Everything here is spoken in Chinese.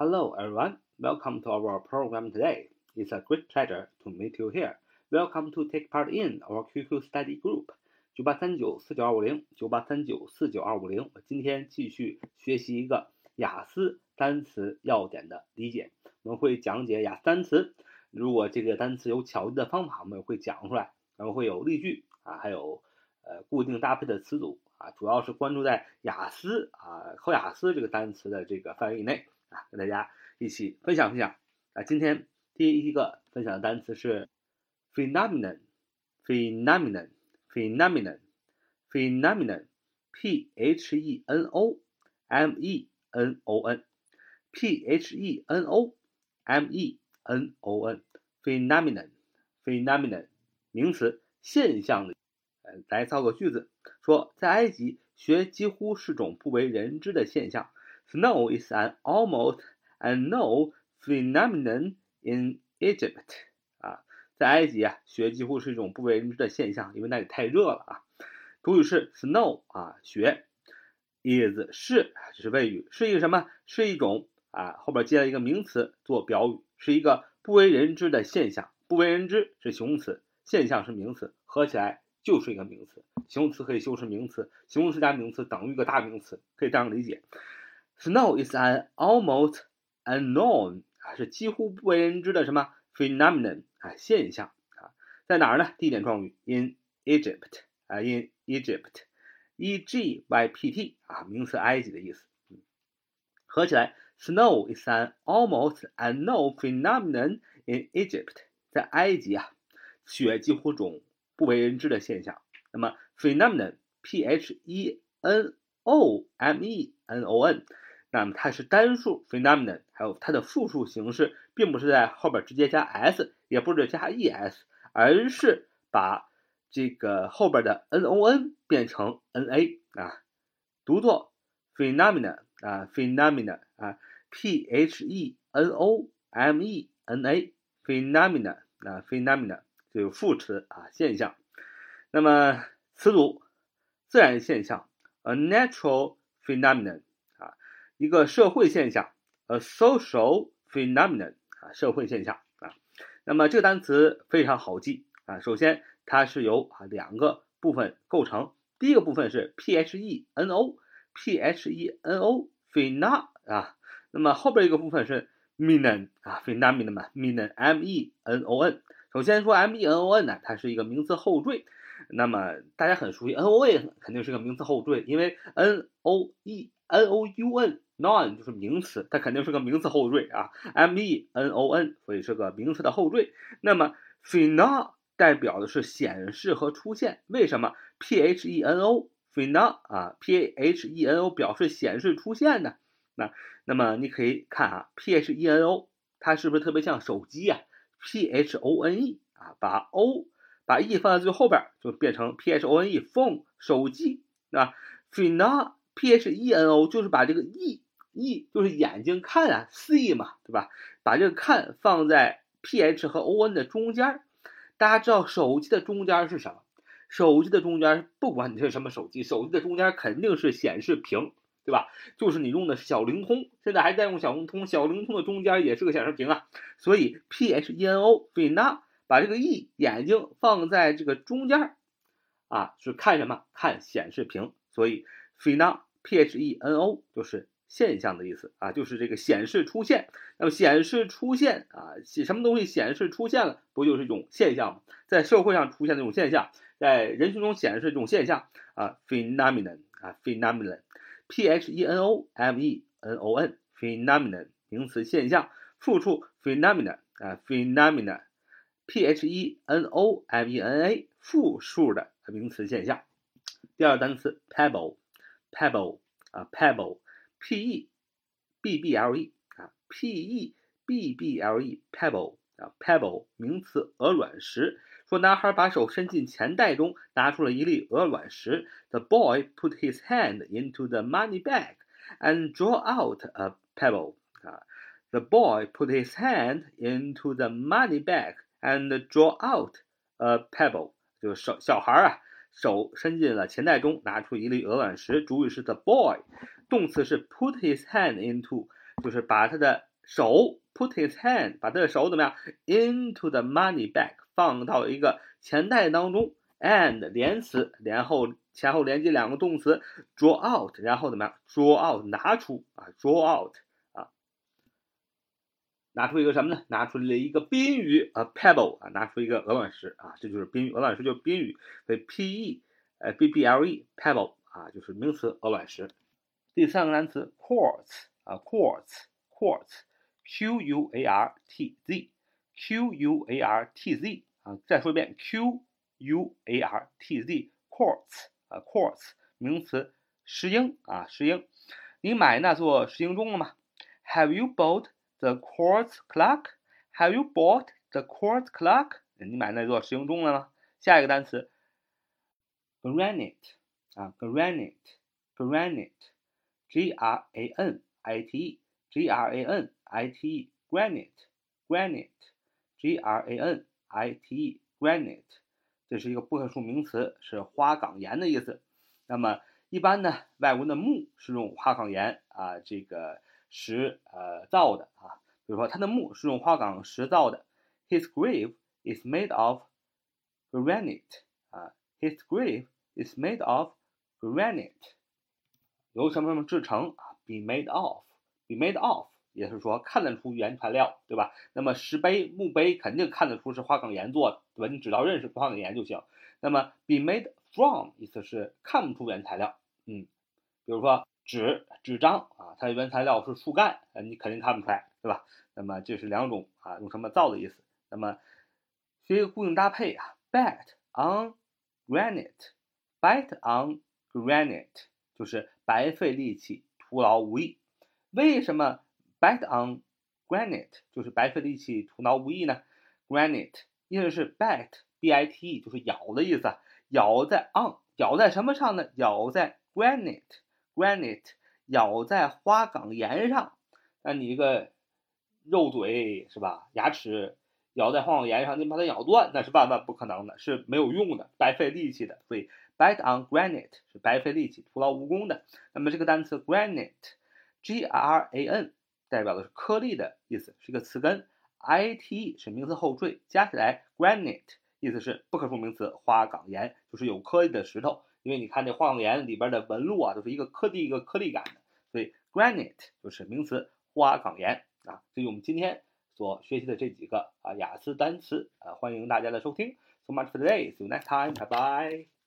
Hello, everyone. Welcome to our program today. It's a great pleasure to meet you here. Welcome to take part in our QQ study group. 九八三九四九二五零，九八三九四九二五零。我今天继续学习一个雅思单词要点的理解。我们会讲解雅思单词，如果这个单词有巧记的方法，我们也会讲出来。然后会有例句啊，还有呃固定搭配的词组啊，主要是关注在雅思啊考雅思这个单词的这个范围以内。啊，跟大家一起分享分享啊！今天第一个分享的单词是 phenomenon，phenomenon，phenomenon，p h e n o m e n o n，p h e n o m e n o n，phenomenon，phenomenon，名词，现象的。呃，来造个句子，说在埃及学几乎是种不为人知的现象。Snow is an almost unknown phenomenon in Egypt。啊，在埃及啊，雪几乎是一种不为人知的现象，因为那里太热了啊。主语是 snow 啊，雪 is 是，这是谓语，是一个什么？是一种啊，后边接了一个名词做表语，是一个不为人知的现象。不为人知是形容词，现象是名词，合起来就是一个名词。形容词可以修饰名词，形容词加名词等于一个大名词，可以这样理解。Snow is an almost unknown 啊，是几乎不为人知的什么 phenomenon 啊现象啊，在哪儿呢？地点状语 in Egypt 啊，in Egypt，E G Y P T 啊，名词埃及的意思。合起来，Snow is an almost unknown phenomenon in Egypt，在埃及啊，雪几乎种不为人知的现象。那么 phenomenon，P H E N O M E N O N。 那么它是单数 phenomenon，还有它的复数形式，并不是在后边直接加 s，也不是加 es，而是把这个后边的 non 变成 na 啊，读作 phenomenon 啊，phenomenon 啊，p h e n o m e n a phenomenon 啊，phenomenon 就有副词啊，现象。那么词组自然现象，a natural phenomenon。一个社会现象，a social phenomenon 啊，社会现象啊。那么这个单词非常好记啊。首先，它是由啊两个部分构成。第一个部分是 p h e n o，p h e n o phenom 啊。那么后边一个部分是 menon 啊，phenomenon 嘛，menon m e n o n。首先说 m e n o n 呢，它是一个名词后缀。那么大家很熟悉 n o a 肯定是个名词后缀，因为 n o e n o u n。Noun 就是名词，它肯定是个名词后缀啊，m e n o n，所以是个名词的后缀。那么 phena 代表的是显示和出现，为什么 p h e n o phena 啊，p h e n o 表示显示出现呢？那那么你可以看啊，p h e n o 它是不是特别像手机啊？p h o n e 啊，把 o 把 e 放在最后边，就变成 p h o n e phone 手机啊，phenom p h e n o 就是把这个 e e 就是眼睛看啊，see 嘛，对吧？把这个看放在 p h 和 o n 的中间。大家知道手机的中间是什么？手机的中间，不管你是什么手机，手机的中间肯定是显示屏，对吧？就是你用的小灵通，现在还在用小灵通，小灵通的中间也是个显示屏啊。所以 p h e n o p h e n o 把这个 e 眼睛放在这个中间啊，是看什么？看显示屏。所以 p h e n o p h e n o 就是。现象的意思啊，就是这个显示出现。那么显示出现啊，什么东西显示出现了，不就是一种现象吗？在社会上出现这种现象，在人群中显示这种现象啊，phenomenon 啊，phenomenon，p h e n o m e n o n，phenomenon 名词现象，复数 phenomenon 啊，phenomenon，p h e n o m e n a 复数的名词现象。第二单词 pebble，pebble 啊，pebble。p e b b l e 啊，p e b b l e pebble 啊，pebble 名词鹅卵石。说男孩把手伸进钱袋中，拿出了一粒鹅卵石。The boy put his hand into the money bag and drew out a pebble 啊。The boy put his hand into the money bag and drew out a pebble，就是小小孩啊， 手伸进了钱袋中，拿出一粒鹅卵石。主语是 the boy。动词是 put his hand into，就是把他的手 put his hand 把他的手怎么样 into the money bag 放到一个钱袋当中，and 连词连后前后连接两个动词 draw out，然后怎么样 draw out 拿出啊 draw out，拿出一个什么呢？拿出了一个宾语 a pebble 啊，拿出一个鹅卵石啊，这就是宾语，鹅卵石就是宾语，所以 p e 呃 b b l e pebble 啊就是名词鹅卵石。第三个单词 quartz 啊 quartz quartz q u a r t z q u a r t z 啊，再说一遍，Q U A R T Z，quartz 啊，quartz 名词，石英啊，石英。你买那座石英钟了吗？Have you bought the quartz clock？Have you bought the quartz clock？你买那座石英钟了吗？下一个单词，granite 啊，granite，granite，G R A N I T E，G R A N I T E，granite，granite，G R A N I T E granite，这是一个不可数名词，是花岗岩的意思。那么一般呢，外国的墓是用花岗岩啊这个 石呃造的啊，比如说他的墓是用花岗石造的。His grave is made of granite 啊，His grave is made of granite，由什么什么制成啊？Be made of，be made of。也是说看得出原材料，对吧？那么石碑、墓碑肯定看得出是花岗岩做的，对吧？你只要认识花岗岩就行。那么 be made from 意思是看不出原材料，嗯，比如说纸、纸张，它的原材料是树干，呃，你肯定看不出来，对吧？那么这是两种啊，用什么造的意思。那么学一个固定搭配啊，bet on granite，bet on granite 就是白费力气，徒劳无益。为什么？Bet on granite 就是白费力气、徒劳无益呢。Granite 意思是 bet，b-i-t-e 就是咬的意思，咬在 on，咬在什么上呢？咬在 granite，granite 咬在花岗岩上。那你一个肉嘴是吧？牙齿咬在花岗岩上，你把它咬断，那是万万不可能的，是没有用的，白费力气的。所以 bite on granite 是白费力气、徒劳无功的。那么这个单词 granite，g-r-a-n。代表的是颗粒的意思，是一个词根，I T E 是名词后缀，加起来 granite 意思是不可数名词，花岗岩就是有颗粒的石头。因为你看这花岗岩里边的纹路啊，都是一个颗粒一个颗粒感的，所以 granite 就是名词，花岗岩啊。所以我们今天所学习的这几个啊雅思单词啊，欢迎大家的收听。So much for today. See you next time. Bye bye.